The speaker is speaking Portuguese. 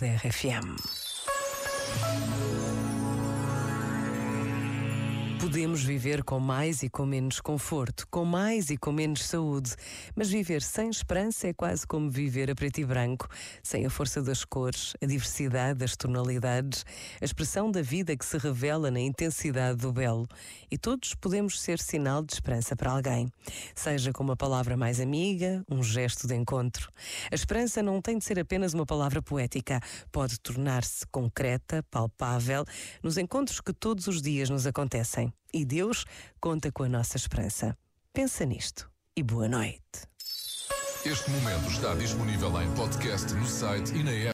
da RFM. Podemos viver com mais e com menos conforto, com mais e com menos saúde, mas viver sem esperança é quase como viver a preto e branco, sem a força das cores, a diversidade das tonalidades, a expressão da vida que se revela na intensidade do belo. E todos podemos ser sinal de esperança para alguém, seja com uma palavra mais amiga, um gesto de encontro. A esperança não tem de ser apenas uma palavra poética, pode tornar-se concreta, palpável, nos encontros que todos os dias nos acontecem. E Deus conta com a nossa esperança. Pensa nisto e boa noite. Este momento está disponível em podcast no site e na app.